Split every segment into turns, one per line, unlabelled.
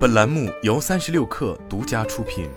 本栏目由三十六氪独家出品。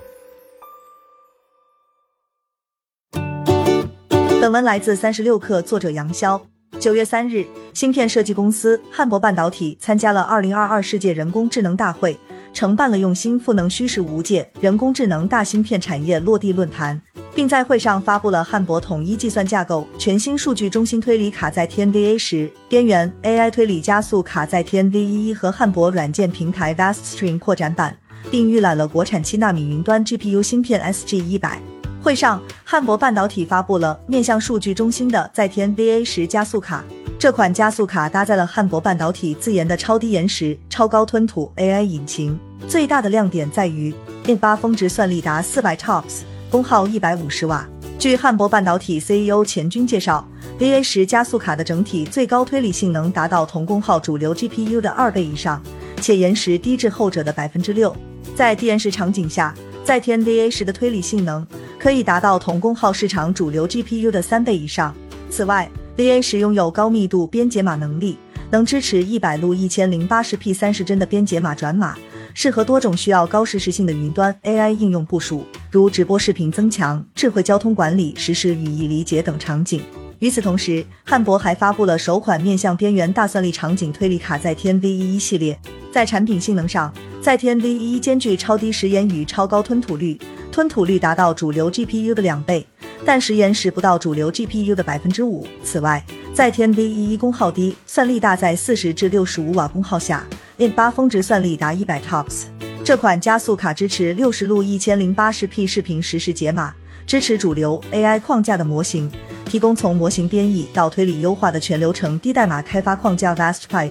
本文来自三十六氪，作者杨潇。九月三日，芯片设计公司汉博半导体参加了二零二二世界人工智能大会，承办了用心赋能虚实无界人工智能大芯片产业落地论坛。并在会上发布了汉博统一计算架构全新数据中心推理卡在天 V A 十边缘 AI 推理加速卡在天 V 一和汉博软件平台 VastStream 扩展版，并预览了国产七纳米云端 GPU 芯片 SG 一百。会上，汉博半导体发布了面向数据中心的在天 V A 十加速卡。这款加速卡搭载了汉博半导体自研的超低延时、超高吞吐 AI 引擎，最大的亮点在于 i 八峰值算力达四百 TOPS。功耗一百五十瓦。据汉博半导体 CEO 钱军介绍，VA 十加速卡的整体最高推理性能达到同功耗主流 GPU 的二倍以上，且延时低至后者的百分之六。在低延时场景下，在天 VA 十的推理性能可以达到同功耗市场主流 GPU 的三倍以上。此外，VA 十拥有高密度编解码能力，能支持一百路一千零八十 P 三十帧的编解码转码。适合多种需要高实时性的云端 AI 应用部署，如直播视频增强、智慧交通管理、实时语义理解等场景。与此同时，汉博还发布了首款面向边缘大算力场景推理卡在天 V1 系列。在产品性能上，在天 V1 兼具超低时延与超高吞吐率，吞吐率达到主流 GPU 的两倍，但时延时不到主流 GPU 的百分之五。此外，在天 V11 功耗低、算力大在四十至六十五瓦功耗下。I 八峰值算力达一百 TOPS，这款加速卡支持六十路一千零八十 P 视频实时解码，支持主流 AI 框架的模型，提供从模型编译到推理优化的全流程低代码开发框架 VastPipe，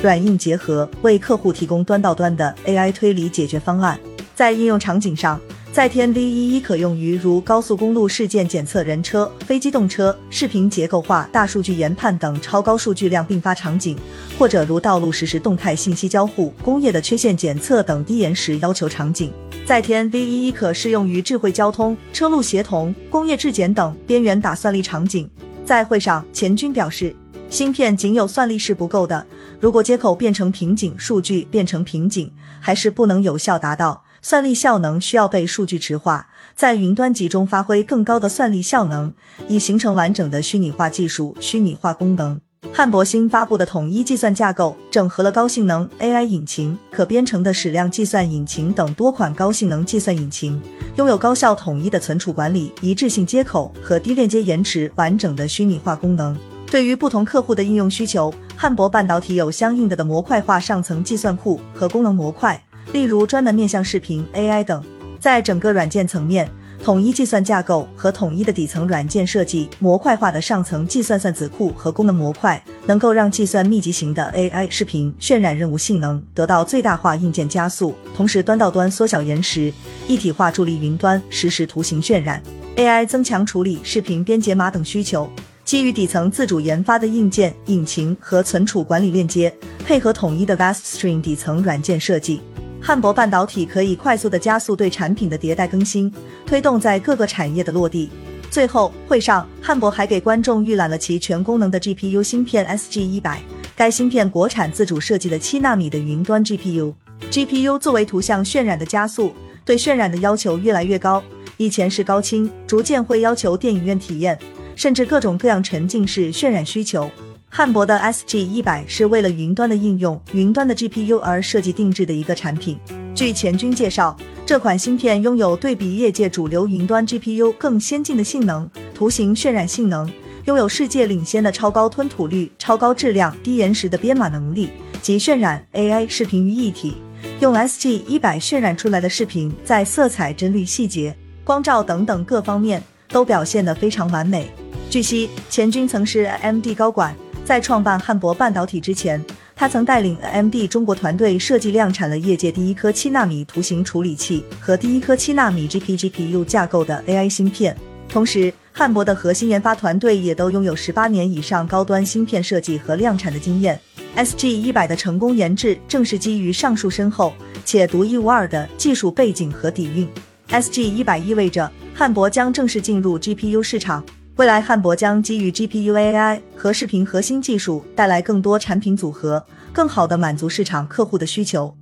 软硬结合，为客户提供端到端的 AI 推理解决方案。在应用场景上，在天 V 一一可用于如高速公路事件检测、人车、非机动车、视频结构化、大数据研判等超高数据量并发场景，或者如道路实时动态信息交互、工业的缺陷检测等低延时要求场景。在天 V 一一可适用于智慧交通、车路协同、工业质检等边缘打算力场景。在会上，钱军表示，芯片仅有算力是不够的，如果接口变成瓶颈，数据变成瓶颈，还是不能有效达到。算力效能需要被数据池化，在云端集中发挥更高的算力效能，以形成完整的虚拟化技术、虚拟化功能。汉博新发布的统一计算架构，整合了高性能 AI 引擎、可编程的矢量计算引擎等多款高性能计算引擎，拥有高效统一的存储管理、一致性接口和低链接延迟、完整的虚拟化功能。对于不同客户的应用需求，汉博半导体有相应的的模块化上层计算库和功能模块。例如，专门面向视频、AI 等，在整个软件层面，统一计算架构和统一的底层软件设计，模块化的上层计算算子库和功能模块，能够让计算密集型的 AI 视频渲染任务性能得到最大化硬件加速，同时端到端缩小延时，一体化助力云端实时图形渲染，AI 增强处理、视频编解码等需求。基于底层自主研发的硬件、引擎和存储管理链接，配合统一的 VastStream 底层软件设计。汉博半导体可以快速的加速对产品的迭代更新，推动在各个产业的落地。最后，会上汉博还给观众预览了其全功能的 GPU 芯片 SG 一百，该芯片国产自主设计的七纳米的云端 GPU，GPU 作为图像渲染的加速，对渲染的要求越来越高。以前是高清，逐渐会要求电影院体验，甚至各种各样沉浸式渲染需求。汉博的 SG 一百是为了云端的应用、云端的 GPU 而设计定制的一个产品。据钱军介绍，这款芯片拥有对比业界主流云端 GPU 更先进的性能，图形渲染性能，拥有世界领先的超高吞吐率、超高质量、低延时的编码能力及渲染 AI 视频于一体。用 SG 一百渲染出来的视频，在色彩、帧率、细节、光照等等各方面都表现得非常完美。据悉，钱军曾是 MD 高管。在创办汉博半导体之前，他曾带领 AMD 中国团队设计量产了业界第一颗七纳米图形处理器和第一颗七纳米 GPGPU 架构的 AI 芯片。同时，汉博的核心研发团队也都拥有十八年以上高端芯片设计和量产的经验。SG 一百的成功研制正是基于上述深厚且独一无二的技术背景和底蕴。SG 一百意味着汉博将正式进入 GPU 市场。未来汉博将基于 GPU AI 和视频核心技术，带来更多产品组合，更好地满足市场客户的需求。